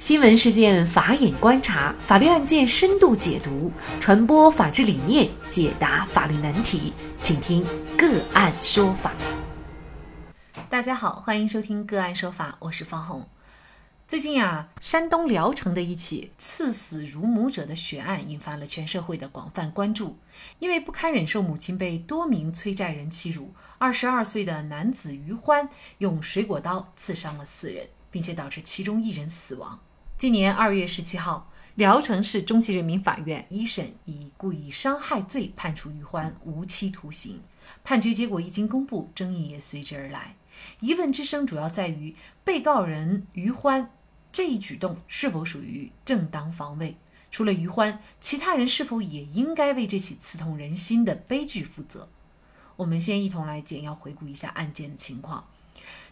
新闻事件法眼观察，法律案件深度解读，传播法治理念，解答法律难题，请听个案说法。大家好，欢迎收听个案说法，我是方红。最近啊，山东聊城的一起刺死乳母者的血案引发了全社会的广泛关注。因为不堪忍受母亲被多名催债人欺辱，二十二岁的男子于欢用水果刀刺伤了四人，并且导致其中一人死亡。今年二月十七号，聊城市中级人民法院一审以故意伤害罪判处于欢无期徒刑。判决结果一经公布，争议也随之而来。疑问之声主要在于被告人于欢这一举动是否属于正当防卫？除了于欢，其他人是否也应该为这起刺痛人心的悲剧负责？我们先一同来简要回顾一下案件的情况。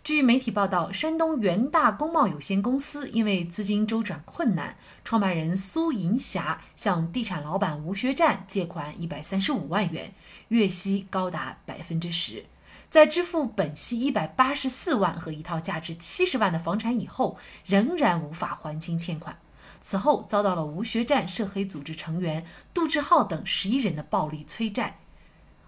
据媒体报道，山东元大工贸有限公司因为资金周转困难，创办人苏银霞向地产老板吴学占借款一百三十五万元，月息高达百分之十。在支付本息一百八十四万和一套价值七十万的房产以后，仍然无法还清欠款。此后，遭到了吴学占涉黑组织成员杜志浩等十一人的暴力催债。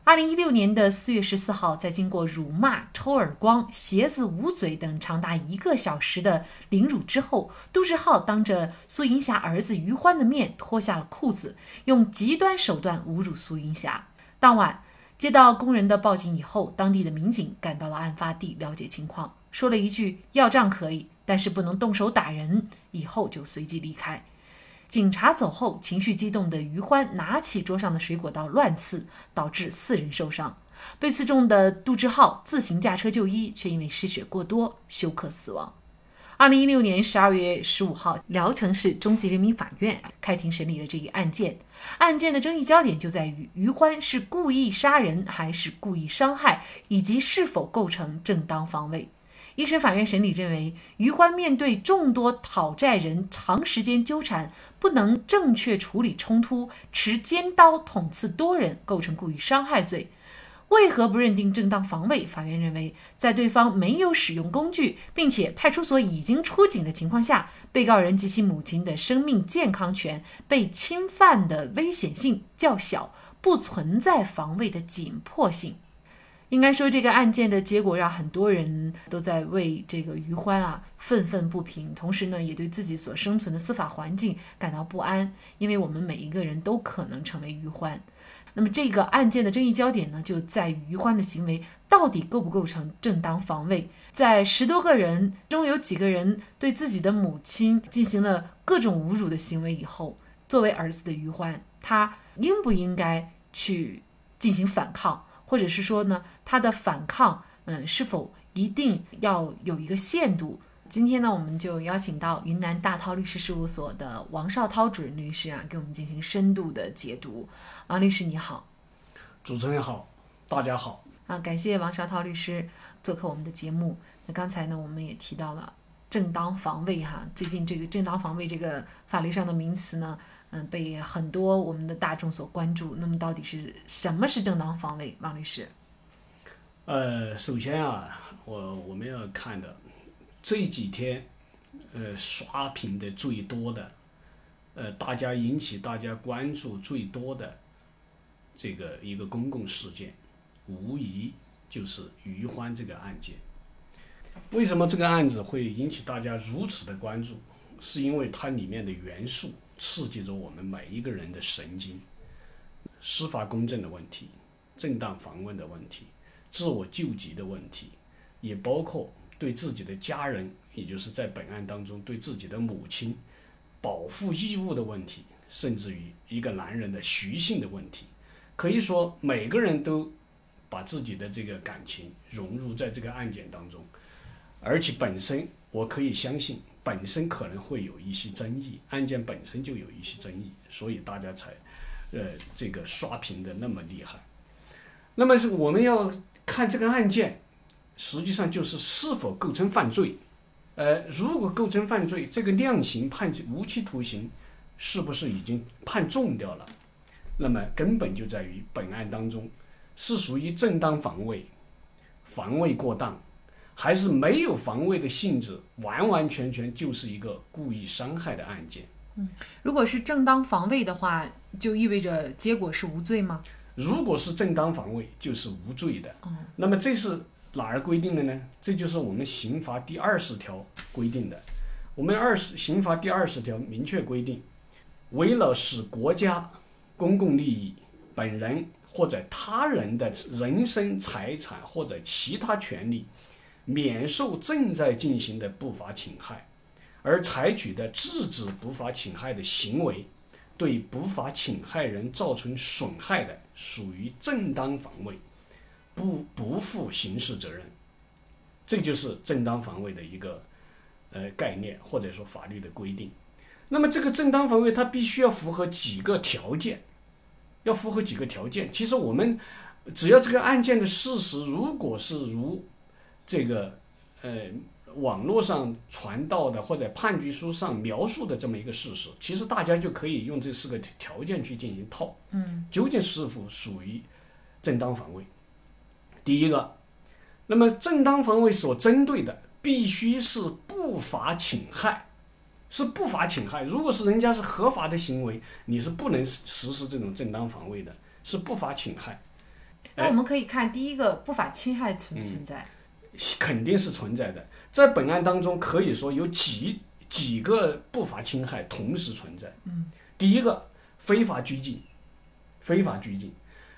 二零一六年的四月十四号，在经过辱骂、抽耳光、鞋子捂嘴等长达一个小时的凌辱之后，杜志浩当着苏银霞儿子于欢的面脱下了裤子，用极端手段侮辱苏银霞。当晚接到工人的报警以后，当地的民警赶到了案发地了解情况，说了一句“要账可以，但是不能动手打人”，以后就随即离开。警察走后，情绪激动的于欢拿起桌上的水果刀乱刺，导致四人受伤。被刺中的杜志浩自行驾车就医，却因为失血过多休克死亡。二零一六年十二月十五号，聊城市中级人民法院开庭审理了这一案件。案件的争议焦点就在于于欢是故意杀人还是故意伤害，以及是否构成正当防卫。一审法院审理认为，于欢面对众多讨债人长时间纠缠，不能正确处理冲突，持尖刀捅刺多人，构成故意伤害罪。为何不认定正当防卫？法院认为，在对方没有使用工具，并且派出所已经出警的情况下，被告人及其母亲的生命健康权被侵犯的危险性较小，不存在防卫的紧迫性。应该说，这个案件的结果让很多人都在为这个于欢啊愤愤不平，同时呢，也对自己所生存的司法环境感到不安，因为我们每一个人都可能成为于欢。那么，这个案件的争议焦点呢，就在于于欢的行为到底构不构成正当防卫？在十多个人中有几个人对自己的母亲进行了各种侮辱的行为以后，作为儿子的于欢，他应不应该去进行反抗？或者是说呢，他的反抗，嗯，是否一定要有一个限度？今天呢，我们就邀请到云南大韬律师事务所的王绍涛主任律师啊，给我们进行深度的解读。王律师你好，主持人好，大家好啊，感谢王绍涛律师做客我们的节目。那刚才呢，我们也提到了正当防卫哈，最近这个正当防卫这个法律上的名词呢。嗯，被很多我们的大众所关注。那么，到底是什么是正当防卫？王律师？呃，首先啊，我我们要看的这几天，呃，刷屏的最多的，呃，大家引起大家关注最多的这个一个公共事件，无疑就是于欢这个案件。为什么这个案子会引起大家如此的关注？是因为它里面的元素。刺激着我们每一个人的神经，司法公正的问题、正当防卫的问题、自我救济的问题，也包括对自己的家人，也就是在本案当中对自己的母亲保护义务的问题，甚至于一个男人的徐性的问题，可以说每个人都把自己的这个感情融入在这个案件当中，而且本身我可以相信。本身可能会有一些争议，案件本身就有一些争议，所以大家才，呃，这个刷屏的那么厉害。那么是我们要看这个案件，实际上就是是否构成犯罪。呃，如果构成犯罪，这个量刑判无期徒刑，是不是已经判重掉了？那么根本就在于本案当中是属于正当防卫，防卫过当，还是没有防卫的性质，完完全全就是一个故意伤害的案件。嗯如果是正当防卫的话，就意味着结果是无罪吗？如果是正当防卫，就是无罪的。嗯那么这是哪儿规定的呢？这就是我们刑法第二十条规定的。我们二十刑法第二十条明确规定，为了使国家公共利益、本人或者他人的人身、财产或者其他权利免受正在进行的不法侵害，而采取的制止不法侵害的行为，对不法侵害人造成损害的，属于正当防卫，不不负刑事责任。这就是正当防卫的一个呃概念，或者说法律的规定。那么这个正当防卫，它必须要符合几个条件，要符合几个条件。其实我们只要这个案件的事实如果是如这个呃网络上传到的或者判决书上描述的这么一个事实，其实大家就可以用这四个条件去进行套，嗯，究竟是否属于正当防卫？第一个，那么正当防卫所针对的必须是不法侵害，是不法侵害。如果是人家是合法的行为，你是不能实施这种正当防卫的，是不法侵害。那我们可以看第一个不法侵害存不存在？肯定是存在的。在本案当中，可以说有几几个不法侵害同时存在。嗯，第一个非法拘禁，非法拘禁。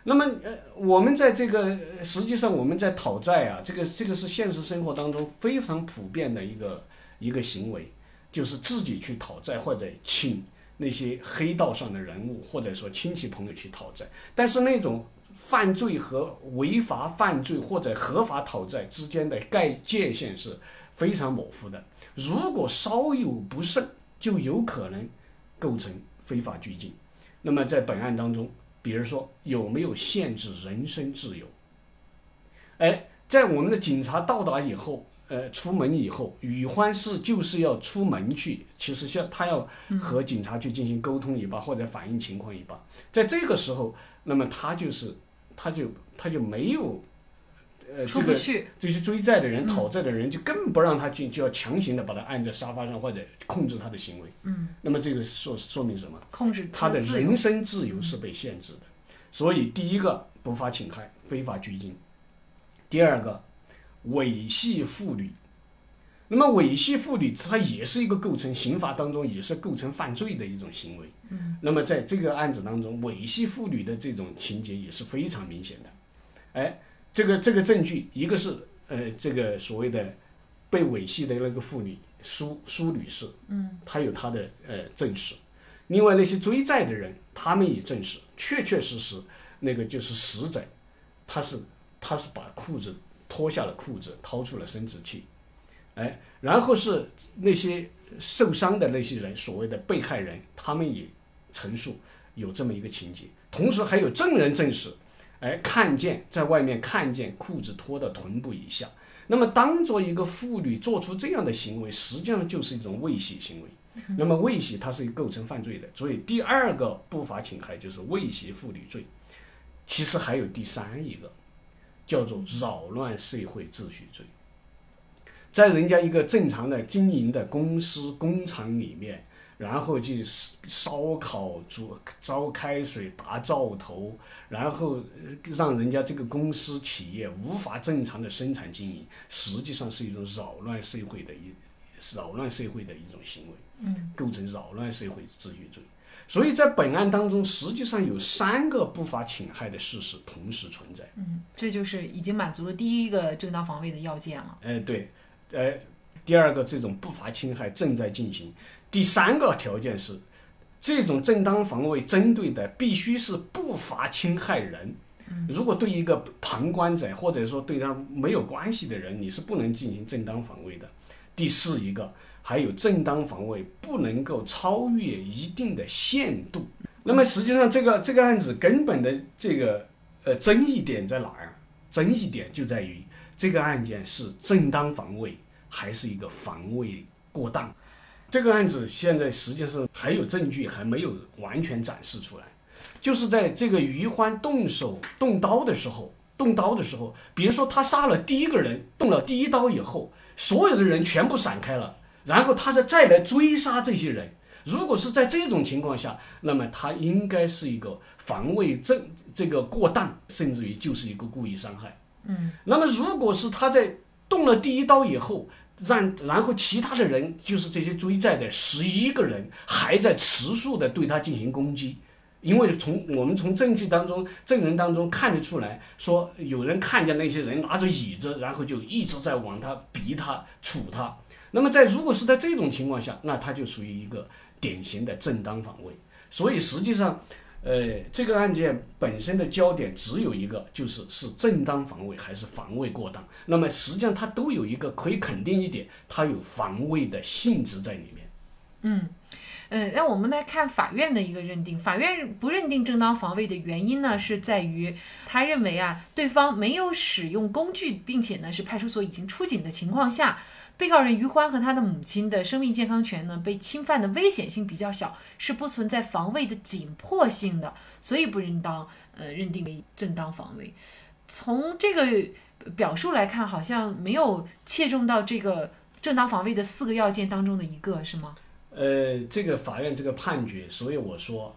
那么，呃，我们在这个实际上我们在讨债啊，这个这个是现实生活当中非常普遍的一个一个行为，就是自己去讨债或者请那些黑道上的人物或者说亲戚朋友去讨债，但是那种犯罪和违法犯罪或者合法讨债之间的概界限是非常模糊的。如果稍有不慎，就有可能构成非法拘禁。那么在本案当中，比如说有没有限制人身自由？哎，在我们的警察到达以后，呃，出门以后，宇欢是就是要出门去，其实像他要和警察去进行沟通一把，或者反映情况一把。在这个时候，那么他就是他就他就没有。呃，这个。这些追债的人、讨债的人，就更不让他进，就要强行的把他按在沙发上或者控制他的行为。嗯，那么这个说说明什么？控制他的人身自由是被限制的。所以，第一个不法侵害、非法拘禁；第二个猥亵妇女。那么，猥亵妇女它也是一个构成刑法当中也是构成犯罪的一种行为。那么在这个案子当中，猥亵妇女的这种情节也是非常明显的。哎，这个这个证据，一个是呃这个所谓的被猥亵的那个妇女苏苏女士，嗯，她有她的呃证实。另外那些追债的人，他们也证实，确确实实那个就是死者，他是他是把裤子脱下了裤子，掏出了生殖器，哎，然后是那些受伤的那些人，所谓的被害人，他们也陈述有这么一个情节，同时还有证人证实，哎，看见在外面看见裤子脱到臀部以下，那么当做一个妇女做出这样的行为，实际上就是一种猥亵行为。那么猥亵它是构成犯罪的，所以第二个不法侵害就是猥亵妇女罪。其实还有第三一个，叫做扰乱社会秩序罪。在人家一个正常的经营的公司工厂里面，然后去烧烤、煮烧开水、打灶头，然后呃让人家这个公司企业无法正常的生产经营，实际上是一种扰乱社会的一扰乱社会的一种行为。嗯，构成扰乱社会秩序罪。所以在本案当中，实际上有三个不法侵害的事实同时存在。嗯，这就是已经满足了第一个正当防卫的要件了。哎，对，呃，第二个这种不法侵害正在进行，第三个条件是，这种正当防卫针对的必须是不法侵害人。如果对一个旁观者或者说对他没有关系的人，你是不能进行正当防卫的。第四一个，还有正当防卫不能够超越一定的限度。那么实际上，这个这个案子根本的这个呃争议点在哪儿？争议点就在于这个案件是正当防卫还是一个防卫过当。这个案子现在实际上还有证据还没有完全展示出来，就是在这个于欢动手动刀的时候，动刀的时候，比如说他杀了第一个人，动了第一刀以后，所有的人全部闪开了，然后他再再来追杀这些人。如果是在这种情况下，那么他应该是一个防卫正这个过当，甚至于就是一个故意伤害。嗯，那么如果是他在动了第一刀以后，让然后其他的人就是这些追债的十一个人还在持续的对他进行攻击，因为从我们从证据当中、证人当中看得出来说，有人看见那些人拿着椅子，然后就一直在往他逼他、杵他。那么在如果是在这种情况下，那他就属于一个典型的正当防卫。所以实际上，呃，这个案件本身的焦点只有一个，就是是正当防卫还是防卫过当。那么实际上它都有一个可以肯定一点，它有防卫的性质在里面。嗯，呃，那我们来看法院的一个认定。法院不认定正当防卫的原因呢，是在于他认为啊，对方没有使用工具，并且呢是派出所已经出警的情况下。被告人于欢和他的母亲的生命健康权呢，被侵犯的危险性比较小，是不存在防卫的紧迫性的，所以不应当呃认定为正当防卫。从这个表述来看，好像没有切中到这个正当防卫的四个要件当中的一个，是吗？呃，这个法院这个判决，所以我说，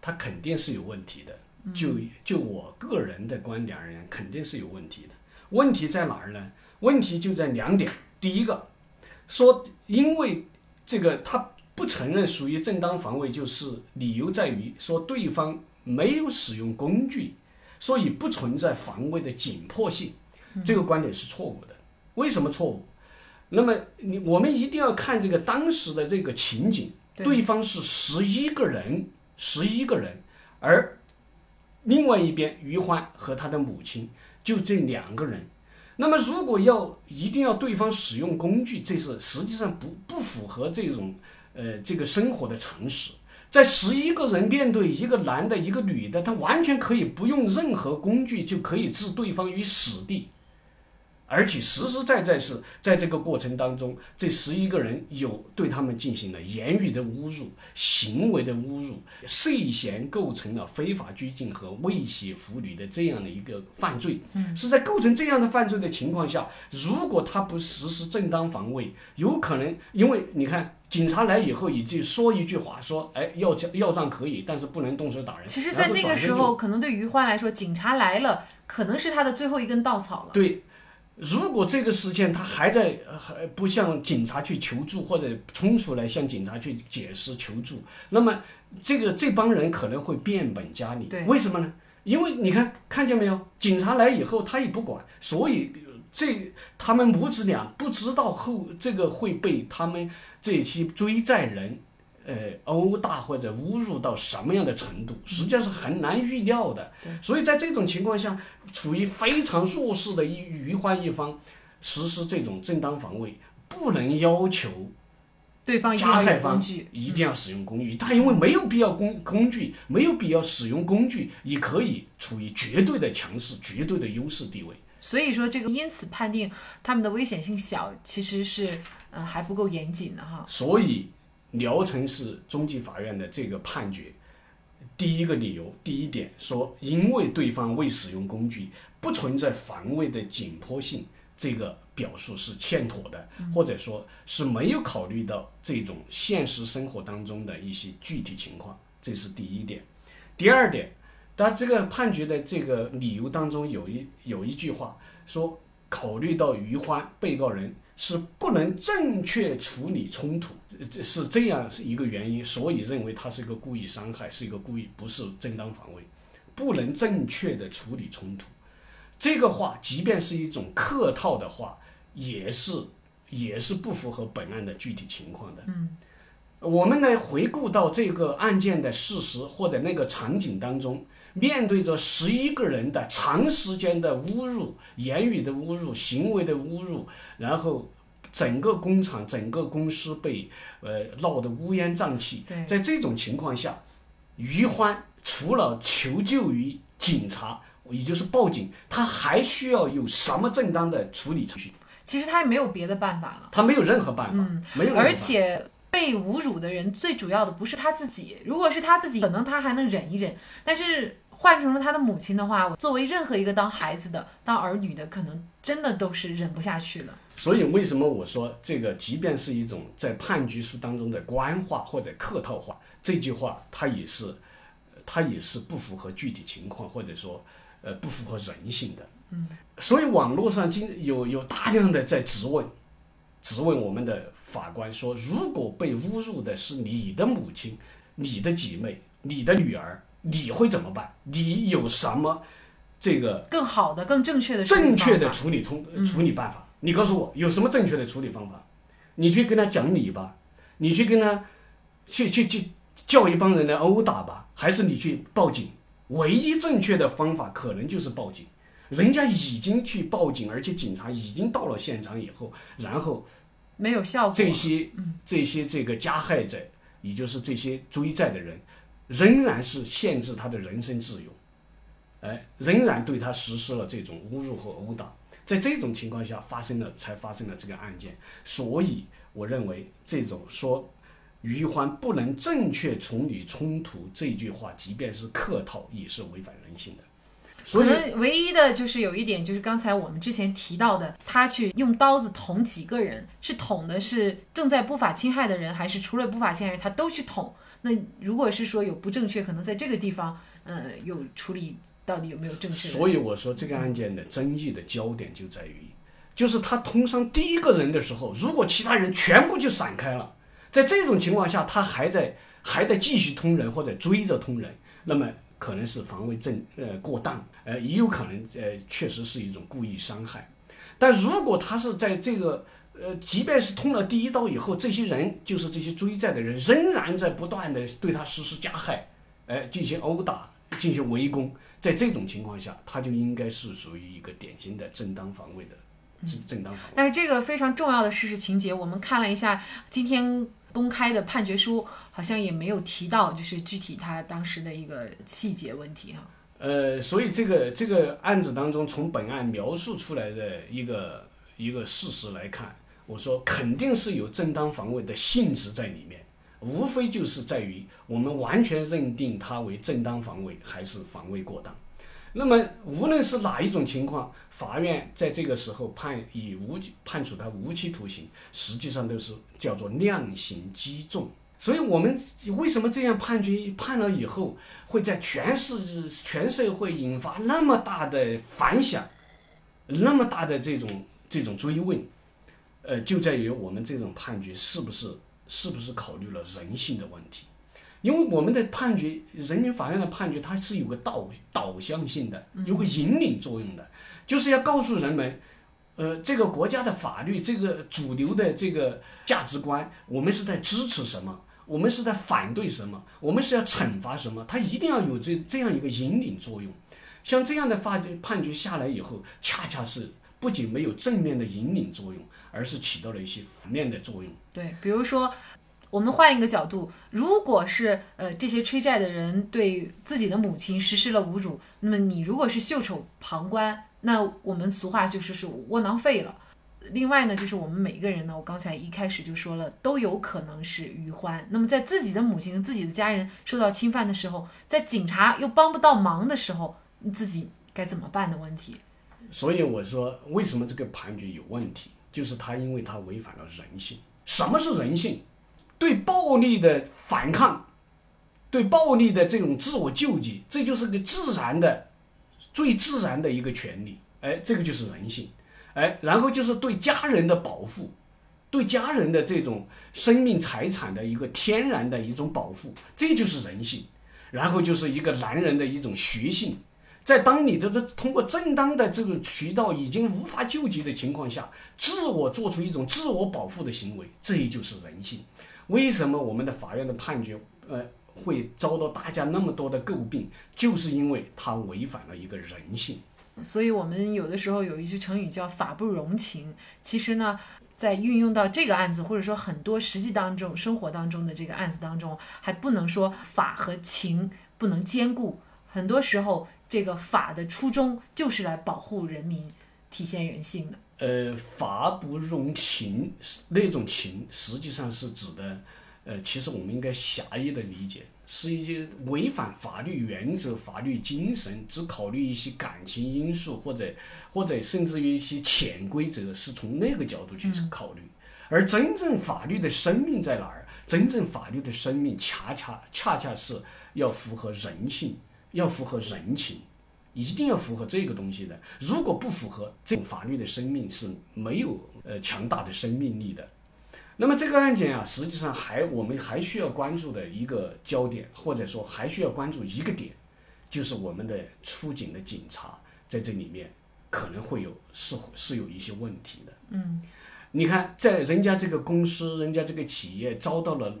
他肯定是有问题的。就就我个人的观点而言，肯定是有问题的。问题在哪儿呢？问题就在两点。第一个说，因为这个他不承认属于正当防卫，就是理由在于说对方没有使用工具，所以不存在防卫的紧迫性。这个观点是错误的。为什么错误？那么你我们一定要看这个当时的这个情景，对方是十一个人，十一个人，而另外一边于欢和他的母亲就这两个人。那么，如果要一定要对方使用工具，这是实际上不不符合这种呃这个生活的常识。在十一个人面对一个男的、一个女的，他完全可以不用任何工具就可以置对方于死地。而且实实在在是在这个过程当中，这十一个人有对他们进行了言语的侮辱、行为的侮辱，涉嫌构成了非法拘禁和威胁妇女的这样的一个犯罪。嗯，是在构成这样的犯罪的情况下，如果他不实施正当防卫，有可能因为你看警察来以后，已经说一句话，说哎要账要账可以，但是不能动手打人。其实，在那个时候，可能对于欢来说，警察来了，可能是他的最后一根稻草了。对。如果这个事件他还在还不向警察去求助，或者冲出来向警察去解释求助，那么这个这帮人可能会变本加厉。为什么呢？因为你看看见没有，警察来以后他也不管，所以这他们母子俩不知道后这个会被他们这些追债人。呃，殴打或者侮辱到什么样的程度，实际上是很难预料的。所以在这种情况下，处于非常弱势的一余欢一方，实施这种正当防卫，不能要求对方加害方一定要使用工具。他因为没有必要工工具，没有必要使用工具，也可以处于绝对的强势、绝对的优势地位。所以说，这个因此判定他们的危险性小，其实是嗯还不够严谨的哈。所以。聊城市中级法院的这个判决，第一个理由，第一点说，因为对方未使用工具，不存在防卫的紧迫性，这个表述是欠妥的，或者说是没有考虑到这种现实生活当中的一些具体情况，这是第一点。第二点，他这个判决的这个理由当中有一有一句话说，考虑到于欢被告人。是不能正确处理冲突，这是这样是一个原因，所以认为他是一个故意伤害，是一个故意，不是正当防卫，不能正确的处理冲突。这个话，即便是一种客套的话，也是也是不符合本案的具体情况的。嗯，我们来回顾到这个案件的事实或者那个场景当中。面对着十一个人的长时间的侮辱、言语的侮辱、行为的侮辱，然后整个工厂、整个公司被呃闹得乌烟瘴气。在这种情况下，于欢除了求救于警察，也就是报警，他还需要有什么正当的处理程序？其实他也没有别的办法了，他没有任何办法，没有，而且。被侮辱的人最主要的不是他自己，如果是他自己，可能他还能忍一忍。但是换成了他的母亲的话，作为任何一个当孩子的、当儿女的，可能真的都是忍不下去了。所以为什么我说这个，即便是一种在判决书当中的官话或者客套话，这句话它也是，它也是不符合具体情况，或者说，呃，不符合人性的。嗯。所以网络上经有有大量的在质问，质问我们的法官说，如果被侮辱的是你的母亲、你的姐妹、你的女儿。你会怎么办？你有什么这个更好的、更正确的正确的处理冲处理办法？你告诉我有什么正确的处理方法？你去跟他讲理吧，你去跟他去去去叫一帮人来殴打吧，还是你去报警？唯一正确的方法可能就是报警。人家已经去报警，而且警察已经到了现场以后，然后没有效果。这些这些这个加害者，也就是这些追债的人。仍然是限制他的人身自由，哎，仍然对他实施了这种侮辱和殴打，在这种情况下发生了，才发生了这个案件。所以，我认为这种说于欢不能正确处理冲突这句话，即便是客套，也是违反人性的。可能唯一的就是有一点，就是刚才我们之前提到的，他去用刀子捅几个人，是捅的是正在不法侵害的人，还是除了不法侵害人他都去捅？那如果是说有不正确，可能在这个地方，呃，有处理到底有没有正确？所以我说这个案件的争议的焦点就在于，就是他捅伤第一个人的时候，如果其他人全部就闪开了，在这种情况下，他还在还在继续捅人或者追着捅人，那么可能是防卫正呃过当，呃，也有可能呃确实是一种故意伤害。但如果他是在这个呃，即便是通了第一刀以后，这些人就是这些追债的人，仍然在不断的对他实施加害，哎，进行殴打，进行围攻。在这种情况下，他就应该是属于一个典型的正当防卫的正正当防卫。但是这个非常重要的事实情节，我们看了一下今天公开的判决书，好像也没有提到，就是具体他当时的一个细节问题哈。呃，所以这个这个案子当中，从本案描述出来的一个一个事实来看。我说肯定是有正当防卫的性质在里面，无非就是在于我们完全认定它为正当防卫还是防卫过当。那么无论是哪一种情况，法院在这个时候判以无判处他无期徒刑，实际上都是叫做量刑畸重。所以我们为什么这样判决判了以后，会在全市全社会引发那么大的反响，那么大的这种这种追问？呃，就在于我们这种判决是不是是不是考虑了人性的问题？因为我们的判决，人民法院的判决，它是有个导导向性的，有个引领作用的，就是要告诉人们，呃，这个国家的法律，这个主流的这个价值观，我们是在支持什么，我们是在反对什么，我们是要惩罚什么，它一定要有这这样一个引领作用。像这样的法判决下来以后，恰恰是不仅没有正面的引领作用。而是起到了一些负面的作用。对，比如说，我们换一个角度，如果是呃这些催债的人对自己的母亲实施了侮辱，那么你如果是袖手旁观，那我们俗话就是是窝囊废了。另外呢，就是我们每一个人呢，我刚才一开始就说了，都有可能是余欢。那么在自己的母亲、自己的家人受到侵犯的时候，在警察又帮不到忙的时候，你自己该怎么办的问题。所以我说，为什么这个判决有问题？就是他，因为他违反了人性。什么是人性？对暴力的反抗，对暴力的这种自我救济，这就是个自然的、最自然的一个权利。哎，这个就是人性。哎，然后就是对家人的保护，对家人的这种生命财产的一个天然的一种保护，这就是人性。然后就是一个男人的一种学性。在当你的这通过正当的这个渠道已经无法救济的情况下，自我做出一种自我保护的行为，这就是人性。为什么我们的法院的判决，呃，会遭到大家那么多的诟病？就是因为它违反了一个人性。所以，我们有的时候有一句成语叫“法不容情”。其实呢，在运用到这个案子，或者说很多实际当中、生活当中的这个案子当中，还不能说法和情不能兼顾。很多时候。这个法的初衷就是来保护人民，体现人性的。呃，法不容情，那种情实际上是指的，呃，其实我们应该狭义的理解，是一些违反法律原则、法律精神，只考虑一些感情因素，或者或者甚至于一些潜规则，是从那个角度去考虑。而真正法律的生命在哪儿？真正法律的生命，恰恰恰恰是要符合人性，要符合人情，一定要符合这个东西的。如果不符合，这种法律的生命是没有呃强大的生命力的。那么这个案件啊，实际上还我们还需要关注的一个焦点，或者说还需要关注一个点，就是我们的出警的警察在这里面可能会有是是有一些问题的。嗯，你看，在人家这个公司、人家这个企业遭到了，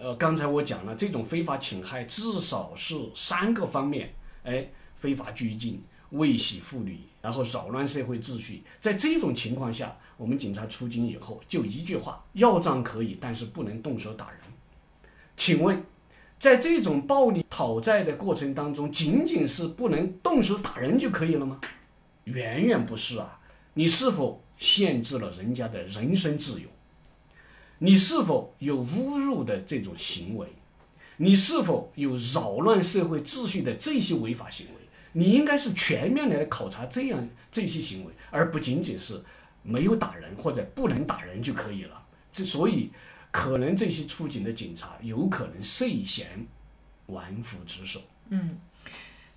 呃，刚才我讲了这种非法侵害，至少是三个方面，哎，非法拘禁、猥亵妇女，然后扰乱社会秩序，在这种情况下。我们警察出警以后，就一句话：要账可以，但是不能动手打人。请问，在这种暴力讨债的过程当中，仅仅是不能动手打人就可以了吗？远远不是啊！你是否限制了人家的人身自由？你是否有侮辱的这种行为？你是否有扰乱社会秩序的这些违法行为？你应该是全面来考察这样这些行为，而不仅仅是。没有打人或者不能打人就可以了，这所以可能这些出警的警察有可能涉嫌玩忽职守。嗯，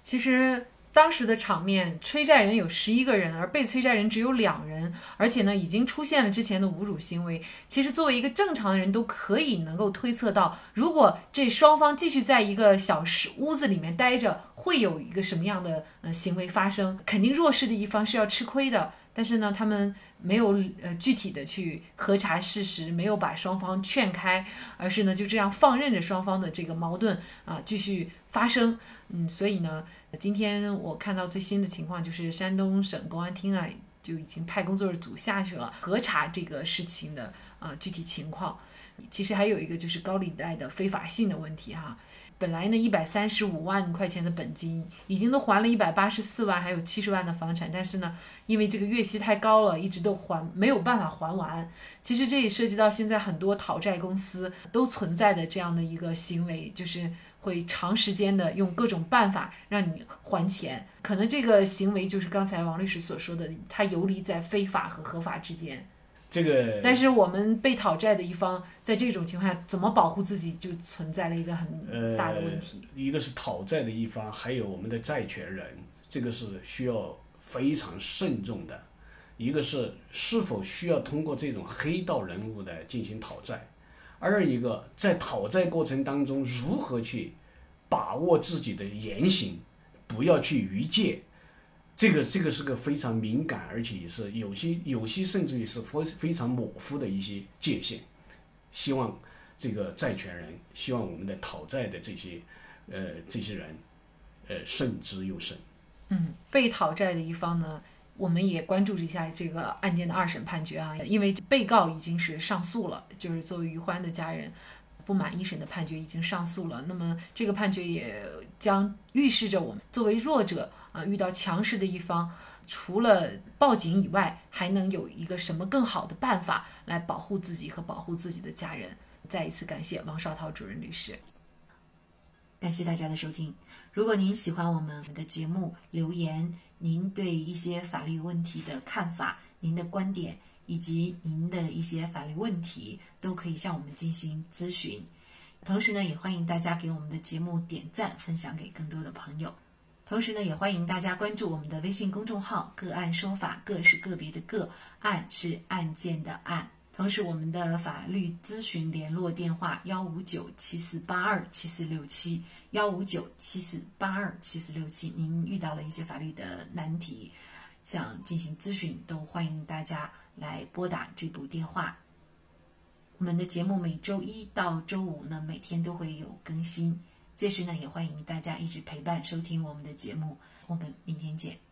其实当时的场面，催债人有十一个人，而被催债人只有两人，而且呢已经出现了之前的侮辱行为。其实作为一个正常的人都可以能够推测到，如果这双方继续在一个小室屋子里面待着，会有一个什么样的呃行为发生？肯定弱势的一方是要吃亏的。但是呢，他们。没有呃具体的去核查事实，没有把双方劝开，而是呢就这样放任着双方的这个矛盾啊继续发生。嗯，所以呢，今天我看到最新的情况就是山东省公安厅啊就已经派工作组下去了核查这个事情的啊具体情况。其实还有一个就是高利贷的非法性的问题哈。本来呢，一百三十五万块钱的本金已经都还了一百八十四万，还有七十万的房产，但是呢，因为这个月息太高了，一直都还没有办法还完。其实这也涉及到现在很多讨债公司都存在的这样的一个行为，就是会长时间的用各种办法让你还钱。可能这个行为就是刚才王律师所说的，他游离在非法和合法之间。这个，但是我们被讨债的一方在这种情况下怎么保护自己，就存在了一个很大的问题。一个是讨债的一方，还有我们的债权人，这个是需要非常慎重的。一个是是否需要通过这种黑道人物的进行讨债，二一个在讨债过程当中如何去把握自己的言行，不要去逾界。这个这个是个非常敏感，而且也是有些有些甚至于是非非常模糊的一些界限。希望这个债权人，希望我们的讨债的这些呃这些人，呃慎之又慎。嗯，被讨债的一方呢，我们也关注一下这个案件的二审判决啊，因为被告已经是上诉了，就是作为于欢的家人不满一审的判决已经上诉了，那么这个判决也将预示着我们作为弱者。啊，遇到强势的一方，除了报警以外，还能有一个什么更好的办法来保护自己和保护自己的家人？再一次感谢王绍涛主任律师，感谢大家的收听。如果您喜欢我们的节目，留言您对一些法律问题的看法、您的观点以及您的一些法律问题，都可以向我们进行咨询。同时呢，也欢迎大家给我们的节目点赞，分享给更多的朋友。同时呢，也欢迎大家关注我们的微信公众号“个案说法”，个是个别的个，案是案件的案。同时，我们的法律咨询联络电话：幺五九七四八二七四六七，幺五九七四八二七四六七。您遇到了一些法律的难题，想进行咨询，都欢迎大家来拨打这部电话。我们的节目每周一到周五呢，每天都会有更新。届时呢，也欢迎大家一直陪伴收听我们的节目。我们明天见。